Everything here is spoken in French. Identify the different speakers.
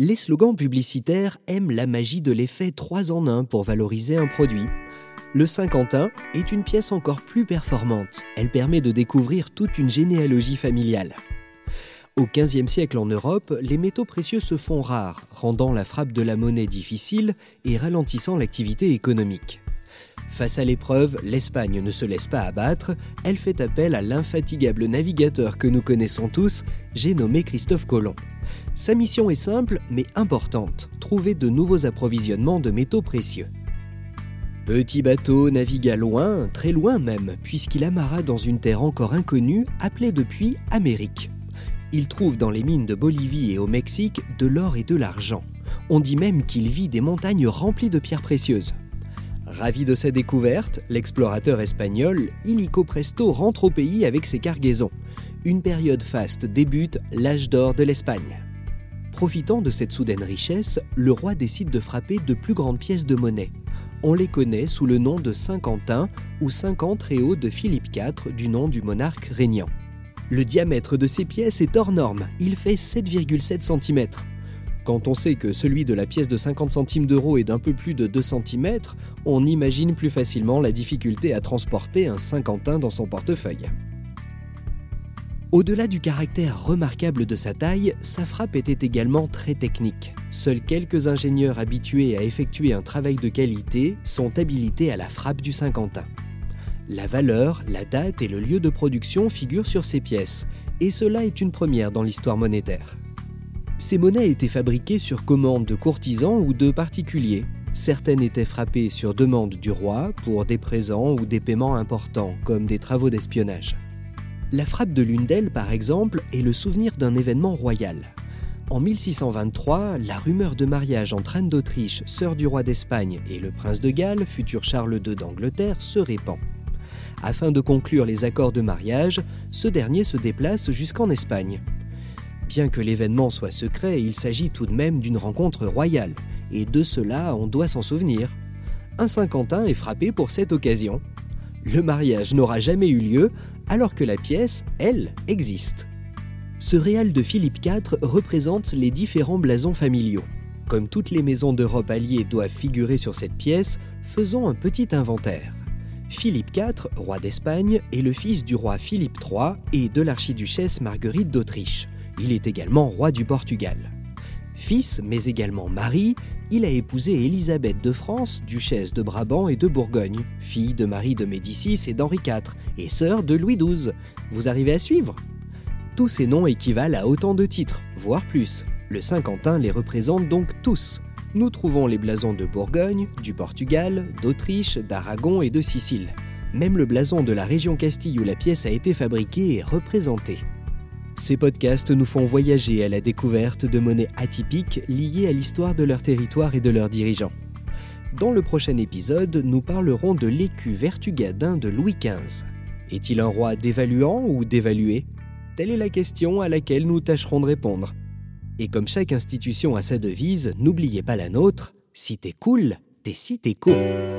Speaker 1: Les slogans publicitaires aiment la magie de l'effet 3 en 1 pour valoriser un produit. Le Saint-Quentin est une pièce encore plus performante. Elle permet de découvrir toute une généalogie familiale. Au XVe siècle en Europe, les métaux précieux se font rares, rendant la frappe de la monnaie difficile et ralentissant l'activité économique. Face à l'épreuve, l'Espagne ne se laisse pas abattre, elle fait appel à l'infatigable navigateur que nous connaissons tous, j'ai nommé Christophe Colomb. Sa mission est simple mais importante, trouver de nouveaux approvisionnements de métaux précieux. Petit bateau navigua loin, très loin même, puisqu'il amarra dans une terre encore inconnue, appelée depuis Amérique. Il trouve dans les mines de Bolivie et au Mexique de l'or et de l'argent. On dit même qu'il vit des montagnes remplies de pierres précieuses. Ravi de sa découverte, l'explorateur espagnol illico presto rentre au pays avec ses cargaisons. Une période faste débute, l'âge d'or de l'Espagne. Profitant de cette soudaine richesse, le roi décide de frapper de plus grandes pièces de monnaie. On les connaît sous le nom de Cinquantin ou 50 réaux de Philippe IV du nom du monarque régnant. Le diamètre de ces pièces est hors norme, il fait 7,7 cm. Quand on sait que celui de la pièce de 50 centimes d'euros est d'un peu plus de 2 cm, on imagine plus facilement la difficulté à transporter un cinquantin dans son portefeuille. Au-delà du caractère remarquable de sa taille, sa frappe était également très technique. Seuls quelques ingénieurs habitués à effectuer un travail de qualité sont habilités à la frappe du cinquantin. La valeur, la date et le lieu de production figurent sur ces pièces, et cela est une première dans l'histoire monétaire. Ces monnaies étaient fabriquées sur commande de courtisans ou de particuliers. Certaines étaient frappées sur demande du roi pour des présents ou des paiements importants, comme des travaux d'espionnage. La frappe de l'une d'elles, par exemple, est le souvenir d'un événement royal. En 1623, la rumeur de mariage entre Anne d'Autriche, sœur du roi d'Espagne, et le prince de Galles, futur Charles II d'Angleterre, se répand. Afin de conclure les accords de mariage, ce dernier se déplace jusqu'en Espagne. Bien que l'événement soit secret, il s'agit tout de même d'une rencontre royale, et de cela on doit s'en souvenir. Un Saint-Quentin est frappé pour cette occasion. Le mariage n'aura jamais eu lieu, alors que la pièce, elle, existe. Ce réal de Philippe IV représente les différents blasons familiaux. Comme toutes les maisons d'Europe alliées doivent figurer sur cette pièce, faisons un petit inventaire. Philippe IV, roi d'Espagne, est le fils du roi Philippe III et de l'archiduchesse Marguerite d'Autriche. Il est également roi du Portugal. Fils, mais également mari, il a épousé Élisabeth de France, duchesse de Brabant et de Bourgogne, fille de Marie de Médicis et d'Henri IV, et sœur de Louis XII. Vous arrivez à suivre? Tous ces noms équivalent à autant de titres, voire plus. Le Saint-Quentin les représente donc tous, nous trouvons les blasons de Bourgogne, du Portugal, d'Autriche, d'Aragon et de Sicile. Même le blason de la région Castille où la pièce a été fabriquée est représenté. Ces podcasts nous font voyager à la découverte de monnaies atypiques liées à l'histoire de leur territoire et de leurs dirigeants. Dans le prochain épisode, nous parlerons de l'écu vertugadin de Louis XV. Est-il un roi dévaluant ou dévalué? Telle est la question à laquelle nous tâcherons de répondre. Et comme chaque institution a sa devise, n'oubliez pas la nôtre, si t'es cool, t'es si t'es cool.